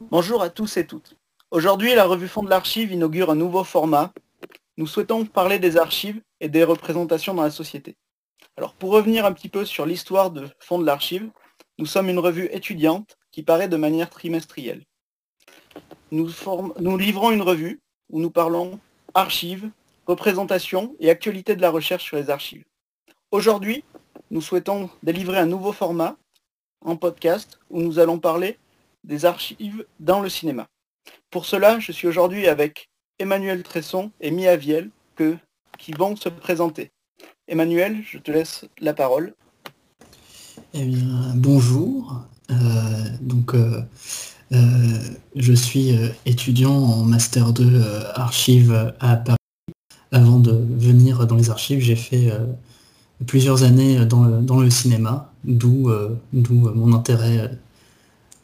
Bonjour à tous et toutes. Aujourd'hui, la revue Fond de l'Archive inaugure un nouveau format. Nous souhaitons parler des archives et des représentations dans la société. Alors pour revenir un petit peu sur l'histoire de Fond de l'Archive, nous sommes une revue étudiante qui paraît de manière trimestrielle. Nous, livrons une revue où nous parlons archives, représentation et actualité de la recherche sur les archives. Aujourd'hui, nous souhaitons délivrer un nouveau format en podcast où nous allons parler des archives dans le cinéma. Pour cela, je suis aujourd'hui avec Emmanuel Tresson et Mia Viel qui vont se présenter. Emmanuel, je te laisse la parole. Eh bien, bonjour. Euh, donc, euh, euh, je suis étudiant en Master 2 Archives à Paris. Avant de venir dans les archives, j'ai fait plusieurs années dans le cinéma, d'où mon intérêt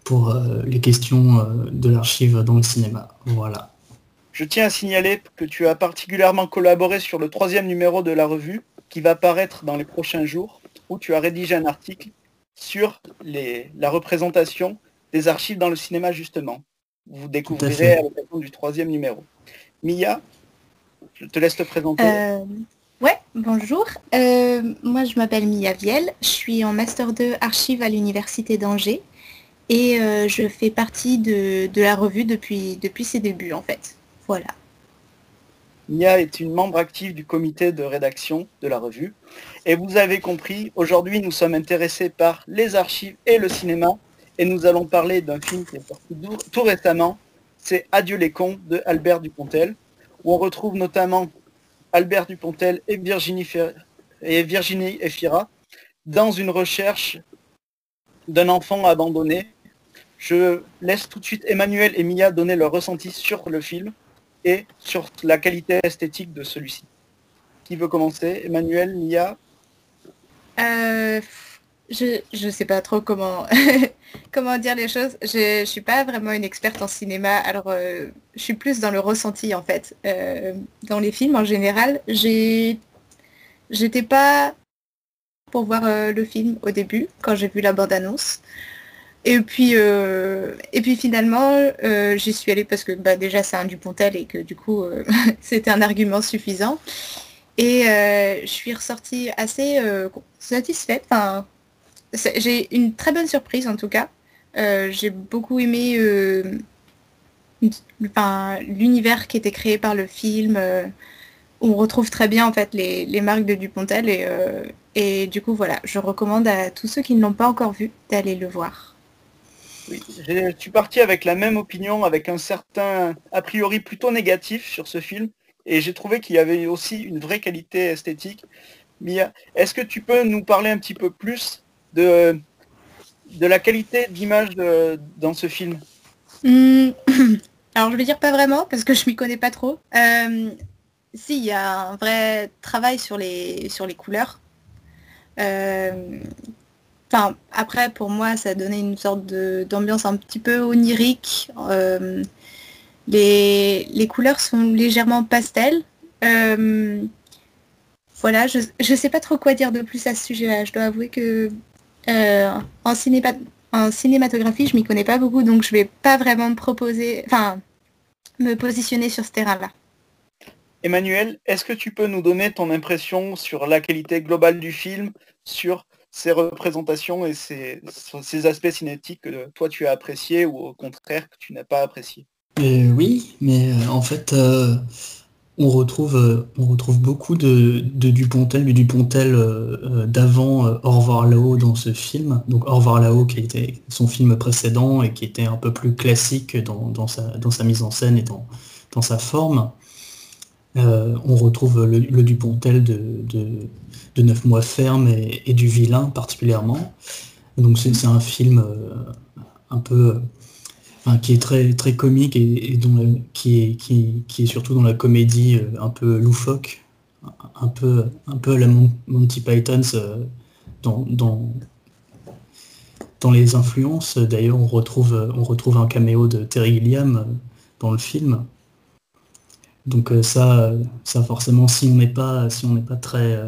pour euh, les questions euh, de l'archive dans le cinéma. Voilà. Je tiens à signaler que tu as particulièrement collaboré sur le troisième numéro de la revue qui va paraître dans les prochains jours, où tu as rédigé un article sur les, la représentation des archives dans le cinéma justement. Vous découvrirez à, l'occasion du troisième numéro. Mia, je te laisse te présenter. Euh, ouais, bonjour. moi je m'appelle Mia Viel, je suis en Master 2 Archives à l'Université d'Angers et euh, je fais partie de, la revue depuis, depuis ses débuts en fait. Voilà. Mia est une membre active du comité de rédaction de la revue. Et vous avez compris, aujourd'hui nous sommes intéressés par les archives et le cinéma. Et nous allons parler d'un film qui est sorti tout récemment. C'est Adieu les cons de Albert Dupontel, où on retrouve notamment Albert Dupontel et Virginie, et Virginie Efira dans une recherche d'un enfant abandonné je laisse tout de suite Emmanuel et Mia donner leur ressenti sur le film et sur la qualité esthétique de celui-ci. Qui veut commencer? Emmanuel, Mia? Euh, Je ne sais pas trop comment, comment dire les choses. Je ne suis pas vraiment une experte en cinéma, alors euh, je suis plus dans le ressenti en fait. Euh, dans les films en général, j'étais pas pour voir le film au début, quand j'ai vu la bande-annonce. Et puis, euh, et puis finalement, euh, j'y suis allée parce que bah, déjà c'est un Dupontel et que du coup euh, c'était un argument suffisant. Et je suis ressortie assez satisfaite. Enfin, j'ai une très bonne surprise en tout cas. j'ai beaucoup aimé l'univers qui était créé par le film. on retrouve très bien en fait les, les marques de Dupontel et, et du coup voilà, je recommande à tous ceux qui ne l'ont pas encore vu d'aller le voir. Oui, je suis parti avec la même opinion, avec un certain a priori plutôt négatif sur ce film, et j'ai trouvé qu'il y avait aussi une vraie qualité esthétique. Mia, est-ce que tu peux nous parler un petit peu plus de, de la qualité d'image dans ce film? Hmm. Alors je vais dire pas vraiment, parce que je m'y connais pas trop. Euh, si, il y a un vrai travail sur les, sur les couleurs. Euh, Enfin, après, pour moi, ça donnait une sorte d'ambiance un petit peu onirique. Euh, les, couleurs sont légèrement pastel. Euh, voilà, je ne sais pas trop quoi dire de plus à ce sujet-là. Je dois avouer que euh, en, en cinématographie, je m'y connais pas beaucoup, donc je vais pas vraiment me proposer, enfin, me positionner sur ce terrain-là. Emmanuel, est-ce que tu peux nous donner ton impression sur la qualité globale du film, sur ces représentations et ces, ces, aspects cinétiques que toi tu as appréciés ou au contraire que tu n'as pas apprécié euh, Oui, mais euh, en fait, euh, on, retrouve, on retrouve beaucoup de, Dupontel, du Dupontel d'avant Au revoir là-haut dans ce film. Donc Au revoir là-haut qui était son film précédent et qui était un peu plus classique dans, sa, dans sa, mise en scène et dans, dans sa forme. On retrouve le, Dupontel de Neuf mois ferme et, du vilain particulièrement. Donc c'est un film euh, un peu qui est très comique et, qui, est, surtout dans la comédie euh, un peu loufoque, un peu la Monty Python euh, dans les influences. D'ailleurs on retrouve on retrouve un caméo de Terry Gilliam dans le film. Donc ça, ça forcément, si on n'est pas, si on n'est pas très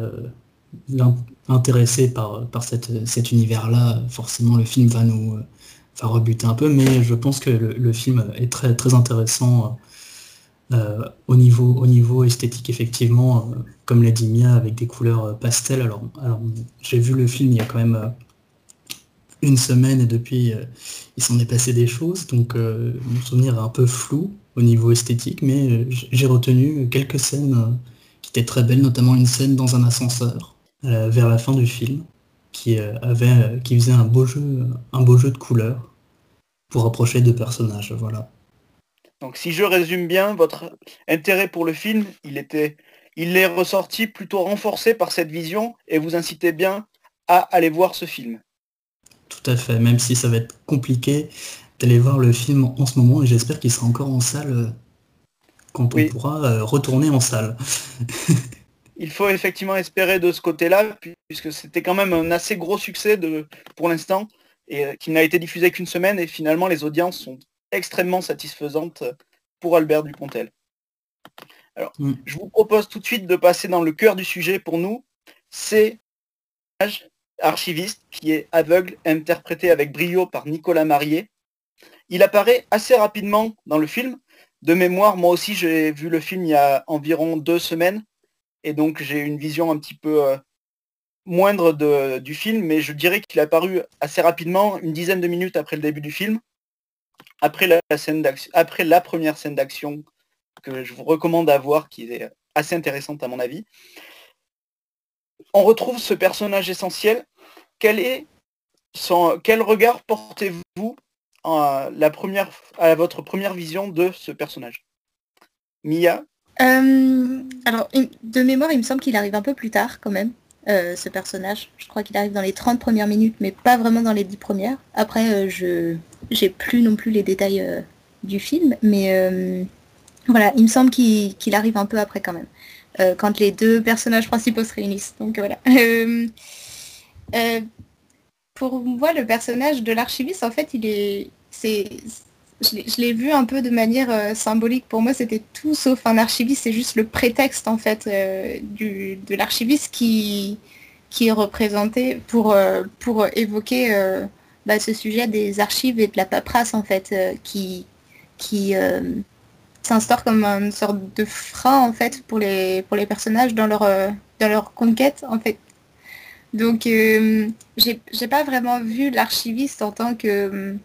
intéressé par, par cet univers-là, forcément le film va nous, rebuter un peu, mais je pense que le, film est très, très intéressant au, niveau, au niveau esthétique, effectivement, comme l'a dit Mia, avec des couleurs pastel. Alors j'ai vu le film il y a quand même une semaine et depuis, il s'en est passé des choses, donc mon souvenir est un peu flou au niveau esthétique, mais j'ai retenu quelques scènes qui étaient très belles, notamment une scène dans un ascenseur vers la fin du film qui euh, avait euh, qui faisait un beau jeu un beau jeu de couleurs pour approcher deux personnages voilà. Donc si je résume bien votre intérêt pour le film il était il est ressorti plutôt renforcé par cette vision et vous incitez bien à aller voir ce film. Tout à fait même si ça va être compliqué d'aller voir le film en ce moment et j'espère qu'il sera encore en salle euh, quand on pourra retourner en salle il faut effectivement espérer de ce côté-là, puisque c'était quand même un assez gros succès de, pour l'instant, et euh, qui n'a été diffusé qu'une semaine, et finalement les audiences sont extrêmement satisfaisantes pour Albert Dupontel. Alors, mm. je vous propose tout de suite de passer dans le cœur du sujet pour nous. C'est archiviste qui est aveugle, interprété avec brio par Nicolas Marié. Il apparaît assez rapidement dans le film. De mémoire, moi aussi j'ai vu le film il y a environ deux semaines et donc j'ai une vision un petit peu euh, moindre du film, mais je dirais qu'il a apparu assez rapidement, une dizaine de minutes après le début du film, après la, scène après la première scène d'action que je vous recommande à voir, qui est assez intéressante à mon avis. On retrouve ce personnage essentiel. Quel est son, quel regard portez-vous à, la première, à votre première vision de ce personnage Mia euh, alors, de mémoire, il me semble qu'il arrive un peu plus tard quand même, euh, ce personnage. Je crois qu'il arrive dans les 30 premières minutes, mais pas vraiment dans les 10 premières. Après, euh, je j'ai plus non plus les détails du film, mais voilà, il me semble qu'il arrive un peu après quand même, quand les deux personnages principaux se réunissent. Donc voilà. pour moi, le personnage de l'archiviste, en fait, il est, c'est, je l'ai vu un peu de manière euh, symbolique. Pour moi, c'était tout sauf un archiviste. C'est juste le prétexte en fait euh, du, de l'archiviste qui, qui est représenté pour, euh, pour évoquer bah, ce sujet des archives et de la paperasse en fait qui, qui s'instaure comme une sorte de frein en fait pour les, pour les personnages dans leur, dans leur conquête en fait. Donc j'ai pas vraiment vu l'archiviste en tant que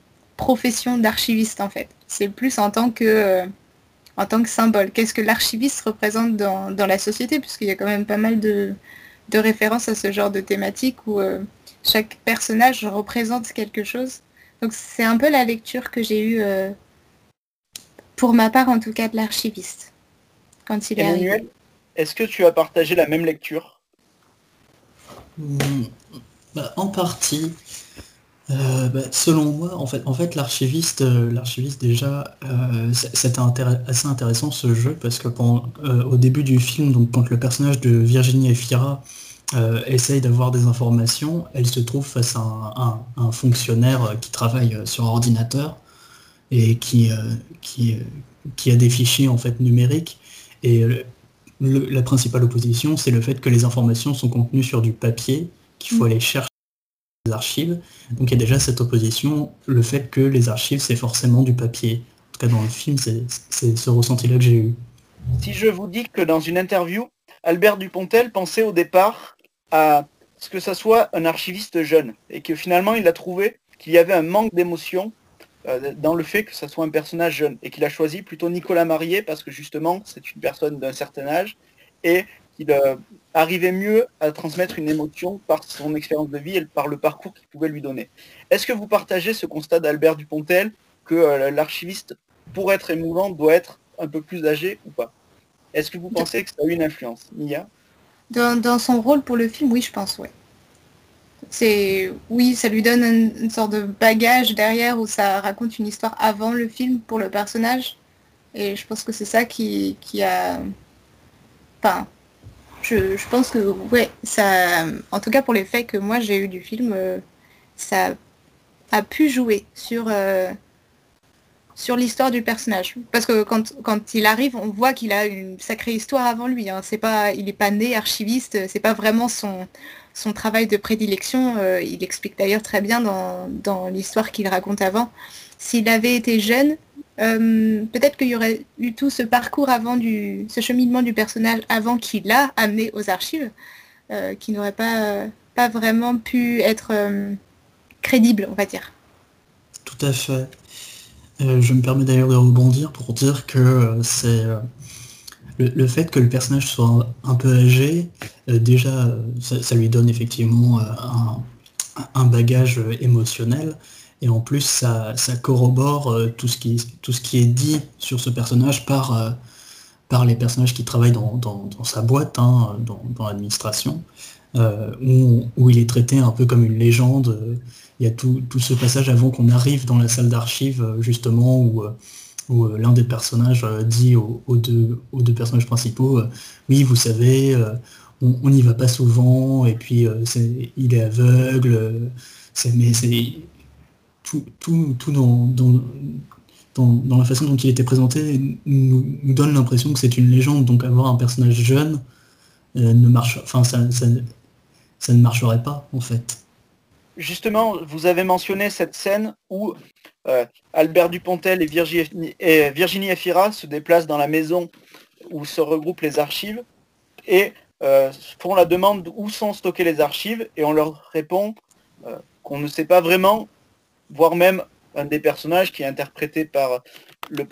profession d'archiviste en fait. C'est plus en tant que euh, en tant que symbole. Qu'est-ce que l'archiviste représente dans, la société, puisqu'il y a quand même pas mal de, références à ce genre de thématique où euh, chaque personnage représente quelque chose. Donc c'est un peu la lecture que j'ai eue, euh, pour ma part en tout cas, de l'archiviste, quand il est arrivé. Est-ce que tu as partagé la même lecture? Hmm, bah, En partie. Euh, bah, selon moi, en fait, en fait l'archiviste, euh, l'archiviste déjà, euh, c'était assez intéressant ce jeu parce que au début du film, donc quand le personnage de Virginie Efira essaye d'avoir des informations, elle se trouve face à un, fonctionnaire qui travaille sur ordinateur et qui, qui, qui, a des fichiers en fait numériques. Et la principale opposition, c'est le fait que les informations sont contenues sur du papier, qu'il faut mm. aller chercher archives. Donc il y a déjà cette opposition, le fait que les archives, c'est forcément du papier. En tout cas, dans le film, c'est ce ressenti-là que j'ai eu. Si je vous dis que dans une interview, Albert Dupontel pensait au départ à ce que ça soit un archiviste jeune, et que finalement, il a trouvé qu'il y avait un manque d'émotion euh, dans le fait que ça soit un personnage jeune, et qu'il a choisi plutôt Nicolas Marié, parce que justement, c'est une personne d'un certain âge, et qu'il euh, arrivait mieux à transmettre une émotion par son expérience de vie et par le parcours qu'il pouvait lui donner. Est-ce que vous partagez ce constat d'Albert Dupontel que euh, l'archiviste, pour être émouvant, doit être un peu plus âgé ou pas? Est-ce que vous pensez que ça a eu une influence? Mia? Dans, son rôle pour le film, oui, je pense, oui. C'est oui, ça lui donne une, sorte de bagage derrière où ça raconte une histoire avant le film pour le personnage. Et je pense que c'est ça qui, qui a. Enfin, je, pense que ouais, ça, en tout cas pour les faits que moi j'ai eu du film, euh, ça a pu jouer sur, euh, sur l'histoire du personnage. Parce que quand, quand il arrive, on voit qu'il a une sacrée histoire avant lui. Hein. C'est pas, il n'est pas né archiviste, c'est pas vraiment son, son travail de prédilection. il explique d'ailleurs très bien dans, l'histoire qu'il raconte avant. S'il avait été jeune, peut-être qu'il y aurait eu tout ce parcours avant du, ce cheminement du personnage avant qu'il l'a amené aux archives, qui n'aurait pas, pas vraiment pu être crédible, on va dire. Tout à fait. Euh, je me permets d'ailleurs de rebondir pour dire que euh, c'est euh, le, fait que le personnage soit un, peu âgé, déjà, ça, lui donne effectivement un, bagage émotionnel. Et en plus, ça, corrobore tout, ce qui, tout ce qui est dit sur ce personnage par, par les personnages qui travaillent dans, sa boîte, hein, dans, l'administration, où, où, il est traité un peu comme une légende. Il y a tout, ce passage avant qu'on arrive dans la salle d'archives, euh, justement, où, euh, euh, l'un des personnages dit aux, deux, aux, deux, personnages principaux, oui, vous savez, on n'y va pas souvent, et puis il est aveugle, mais c'est tout, tout, tout dans, dans, la façon dont il était présenté nous, donne l'impression que c'est une légende, donc avoir un personnage jeune ne marche, enfin ça, ça, ça, ne marcherait pas en fait. Justement, vous avez mentionné cette scène où euh, Albert Dupontel et Virginie, et Virginie Efira se déplacent dans la maison où se regroupent les archives et euh, font la demande où sont stockées les archives et on leur répond euh, qu'on ne sait pas vraiment, voire même un des personnages qui est interprété par, le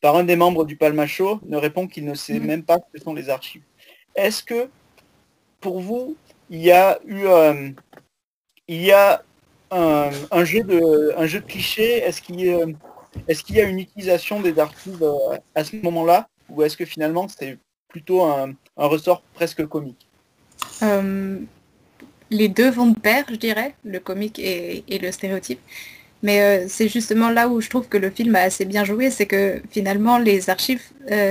par un des membres du Palmacho ne répond qu'il ne sait mmh. même pas ce sont les archives. Est-ce que pour vous, il y a eu il y a un, jeu de un jeu de cliché? Est-ce qu'il y, est y, a une utilisation des archives euh, à ce moment-là? Ou est-ce que finalement c'est plutôt un, ressort presque comique? Euh, Les deux vont de pair, je dirais, le comique et, le stéréotype. Mais euh, c'est justement là où je trouve que le film a assez bien joué, c'est que finalement les archives,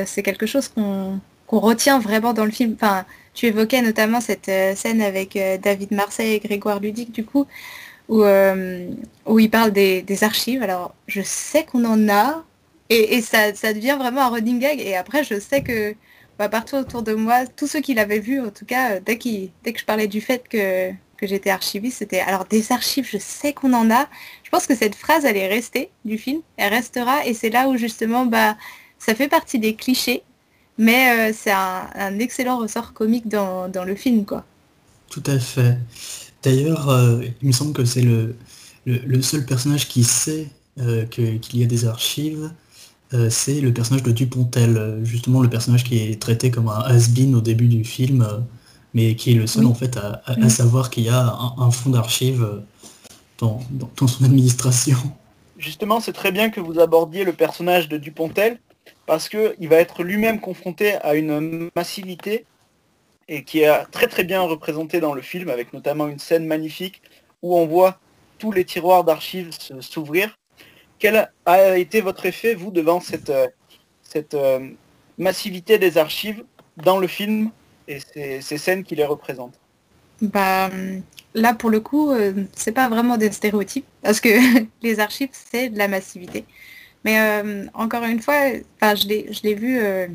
c'est quelque chose qu'on retient vraiment dans le film. Enfin, tu évoquais notamment cette euh, scène avec euh, David Marseille et Grégoire Ludic, du coup, où, euh, où il parle des, archives. Alors, je sais qu'on en a, et, ça, devient vraiment un running gag. Et après, je sais que bah, partout autour de moi, tous ceux qui l'avaient vu, en tout cas, dès que je parlais du fait que, que j'étais archiviste, c'était alors des archives, je sais qu'on en a. Je pense que cette phrase, elle est restée du film, elle restera, et c'est là où justement, bah, ça fait partie des clichés mais euh, c'est un, excellent ressort comique dans, le film, quoi. Tout à fait. D'ailleurs, euh, il me semble que c'est le, seul personnage qui sait euh, qu'il y a des archives, c'est le personnage de Dupontel, justement le personnage qui est traité comme un has-been au début du film, mais qui est le seul en fait à, savoir qu'il y a un, fonds d'archives dans, dans son administration. Justement, c'est très bien que vous abordiez le personnage de Dupontel, parce qu'il va être lui-même confronté à une massivité et qui est très très bien représenté dans le film, avec notamment une scène magnifique où on voit tous les tiroirs d'archives s'ouvrir. Quel a été votre effet, vous, devant cette, euh, cette euh, massivité des archives dans le film et ces, scènes qui les représentent bah, Là, pour le coup, euh, c'est pas vraiment des stéréotypes, parce que les archives, c'est de la massivité. Mais euh, encore une fois, je l'ai vu, euh,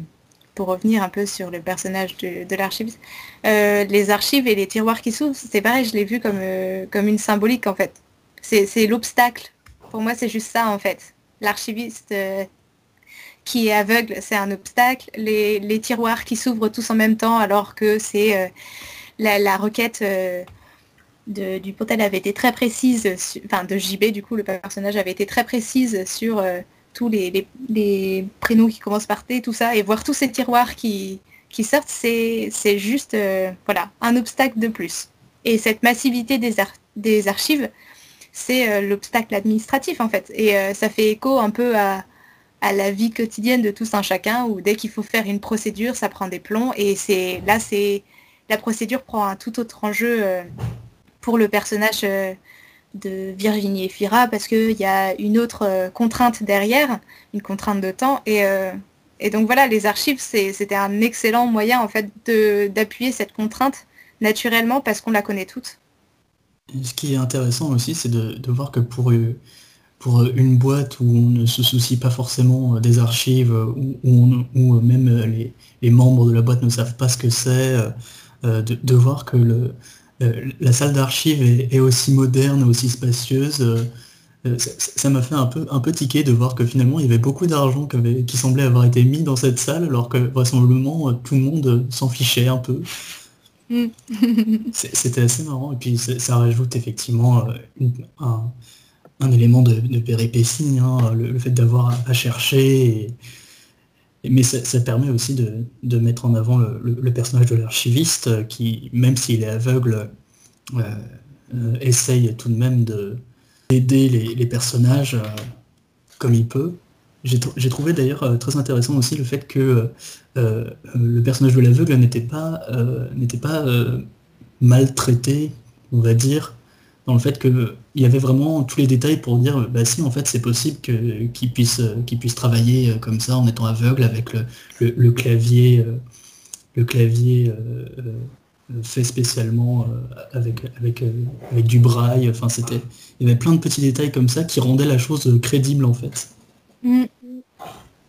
pour revenir un peu sur le personnage de, de l'archiviste, euh, les archives et les tiroirs qui s'ouvrent, c'est pareil, je l'ai vu comme, comme une symbolique en fait. C'est l'obstacle. Pour moi, c'est juste ça en fait. L'archiviste qui est aveugle, c'est un obstacle. Les, tiroirs qui s'ouvrent tous en même temps alors que c'est la, requête du portail avait été très précise, enfin de JB du coup le personnage avait été très précise sur tous les, prénoms qui commencent par T, tout ça, et voir tous ces tiroirs qui, qui sortent, c'est juste euh, voilà, un obstacle de plus. Et cette massivité des, des archives, c'est euh, l'obstacle administratif en fait. Et euh, ça fait écho un peu à, la vie quotidienne de tous un chacun, où dès qu'il faut faire une procédure, ça prend des plombs. Et c'est là, c'est la procédure prend un tout autre enjeu pour le personnage de Virginie Efira parce qu'il y a une autre euh, contrainte derrière, une contrainte de temps. Et, euh, et donc voilà, les archives, c'était un excellent moyen en fait d'appuyer cette contrainte naturellement parce qu'on la connaît toutes. Ce qui est intéressant aussi, c'est de, voir que pour, pour une boîte où on ne se soucie pas forcément des archives, où, où, même les, membres de la boîte ne savent pas ce que c'est, de, de, voir que le, la salle d'archives est, aussi moderne, aussi spacieuse. ça m'a fait un peu, un peu tiquer de voir que finalement il y avait beaucoup d'argent qui semblait avoir été mis dans cette salle alors que vraisemblablement tout le monde s'en fichait un peu. Mm. C'était assez marrant et puis ça, rajoute effectivement un, élément de, péripétie, hein, le, fait d'avoir à, chercher. mais ça, permet aussi de, mettre en avant le, personnage de l'archiviste qui, même s'il est aveugle, euh, euh, essaye tout de même d'aider les, les, personnages euh, comme il peut. J'ai trouvé d'ailleurs très intéressant aussi le fait que le personnage de l'aveugle n'était pas, n'était pas maltraité, on va dire, dans le fait qu'il y avait vraiment tous les détails pour dire bah si en fait c'est possible qu'il puisse, puisse travailler comme ça en étant aveugle avec le, clavier le clavier fait spécialement avec, avec, avec du braille. Enfin, c'était, il y avait plein de petits détails comme ça qui rendaient la chose crédible en fait. Mm.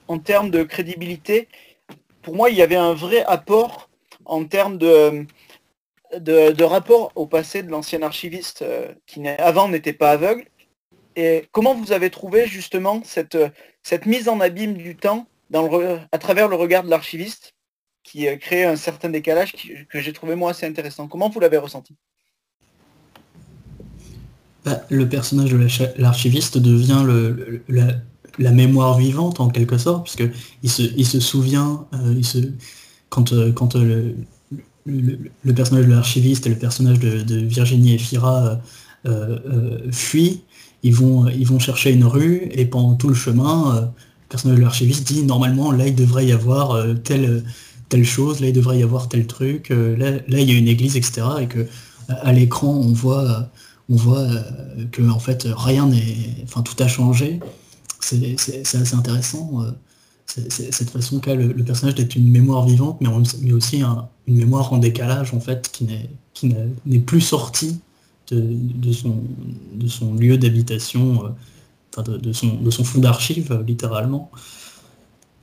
En termes de crédibilité, pour moi, il y avait un vrai apport en termes de, de, rapport au passé de l'ancien archiviste euh, qui avant n'était pas aveugle. Et comment vous avez trouvé justement cette, cette mise en abîme du temps dans le, à travers le regard de l'archiviste qui euh, crée un certain décalage que j'ai trouvé moi assez intéressant? Comment vous l'avez ressenti? Bah, Le personnage de l'archiviste devient le, la mémoire vivante en quelque sorte, puisque il se, il se souvient, euh, il se, quand, euh, quand euh, le, personnage de l'archiviste et le personnage de, Virginie et Fira fuient, ils vont, ils vont chercher une rue et pendant tout le chemin, le personnage de l'archiviste dit normalement là il devrait y avoir telle, telle chose, là il devrait y avoir tel truc, là, là il y a une église, etc. Et que à l'écran on voit on voit que en fait rien n'est. Enfin tout a changé c'est assez intéressant. Euh, cette façon qu'a le, personnage d'être une mémoire vivante, mais, aussi une mémoire en décalage, en fait, qui n'est plus sortie de, son, lieu d'habitation, euh, de, son, fond d'archives, euh, littéralement.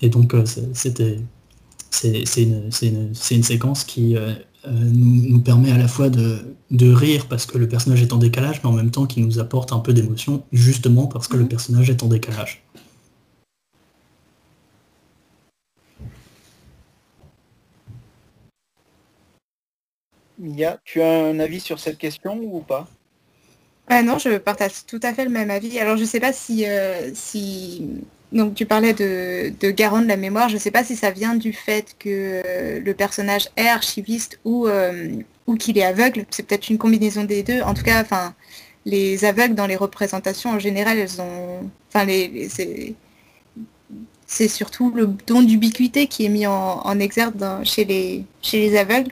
Et donc, c'était c'est une, séquence qui nous, permet à la fois de, rire parce que le personnage est en décalage, mais en même temps qui nous apporte un peu d'émotion, justement parce que le mhm. personnage est en décalage. Mia, tu as un avis sur cette question ou pas? Ah Non, je partage tout à fait le même avis. Alors je ne sais pas si, euh, si... Donc tu parlais de, de garant de la mémoire, je ne sais pas si ça vient du fait que euh, le personnage est archiviste ou, euh, ou qu'il est aveugle. C'est peut-être une combinaison des deux. En tout cas, enfin, les aveugles dans les représentations en général, elles ont. Enfin, les, c'est surtout le don d'ubiquité qui est mis en, exergue chez, les, chez les aveugles.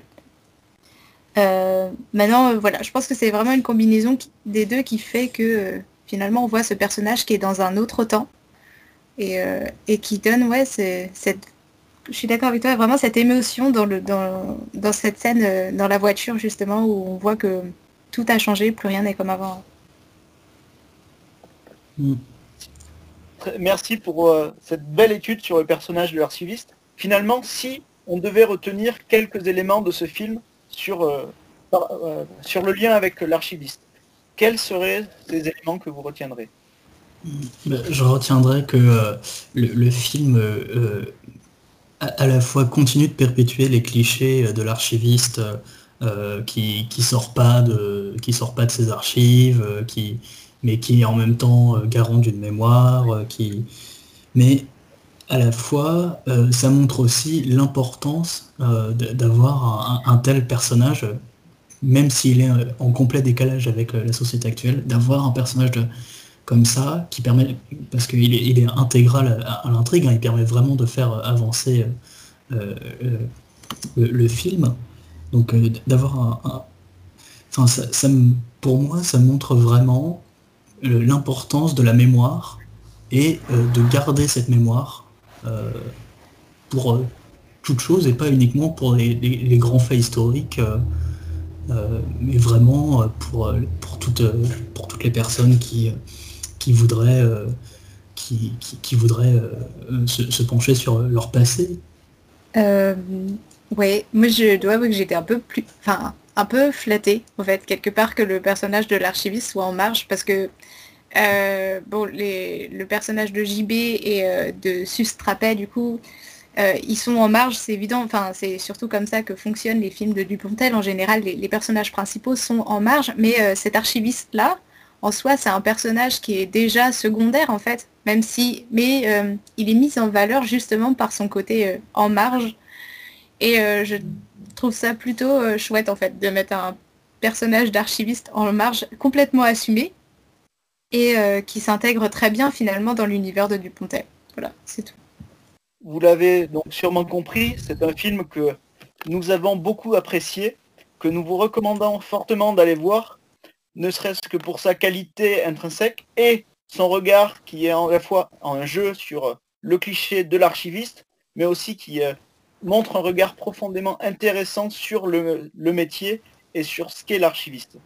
Euh, maintenant, euh, voilà, je pense que c'est vraiment une combinaison des deux qui fait que euh, finalement on voit ce personnage qui est dans un autre temps et, qui donne, ouais, cette, je suis d'accord avec toi, vraiment cette émotion dans, le, dans, dans cette scène dans la voiture justement où on voit que tout a changé, plus rien n'est comme avant. Mm. Merci pour cette belle étude sur le personnage de l'archiviste. Finalement, si on devait retenir quelques éléments de ce film, sur, euh, euh, sur le lien avec l'archiviste. Quels seraient ces éléments que vous retiendrez? Ben, Je retiendrai que euh, le, film à, la fois continue de perpétuer les clichés de l'archiviste qui, qui sort pas de qui sort pas de ses archives, qui mais qui est en même temps garant d'une mémoire, qui mais à la fois, euh, ça montre aussi l'importance euh, d'avoir un, tel personnage, même s'il est euh, en complet décalage avec la société actuelle, d'avoir un personnage comme ça qui permet, parce qu'il est, intégral à, l'intrigue, hein, il permet vraiment de faire avancer le, film. Donc d'avoir un, Enfin, ça, pour moi, ça montre vraiment l'importance de la mémoire et de garder cette mémoire euh, pour euh, toute chose et pas uniquement pour les, grands faits historiques, euh, mais vraiment pour, pour, toutes, pour toutes les personnes qui, qui voudraient, qui, qui, voudraient se, pencher sur leur passé. oui, moi je dois avouer que j'étais un peu plus, enfin un peu flatté, en fait, quelque part que le personnage de l'archiviste soit en marge, parce que euh, bon, les, le personnage de JB et euh, de Sustrapet, du coup, euh, ils sont en marge, c'est évident. Enfin, c'est surtout comme ça que fonctionnent les films de Dupontel. En général, les, personnages principaux sont en marge, mais cet archiviste-là, en soi, c'est un personnage qui est déjà secondaire, en fait, même si, mais il est mis en valeur justement par son côté en marge. Et je trouve ça plutôt chouette, en fait, de mettre un personnage d'archiviste en marge complètement assumé et euh, qui s'intègre très bien finalement dans l'univers de Dupontel. Voilà, c'est tout. Vous l'avez donc sûrement compris, c'est un film que nous avons beaucoup apprécié, que nous vous recommandons fortement d'aller voir, ne serait-ce que pour sa qualité intrinsèque et son regard qui est à la fois un jeu sur le cliché de l'archiviste, mais aussi qui euh, montre un regard profondément intéressant sur le, le métier et sur ce qu'est l'archiviste.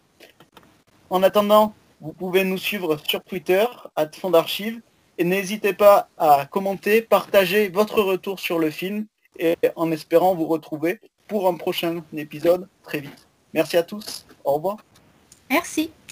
En attendant, vous pouvez nous suivre sur Twitter, à Fond d'Archives, et n'hésitez pas à commenter, partager votre retour sur le film, et en espérant vous retrouver pour un prochain épisode très vite. Merci à tous, au revoir. Merci.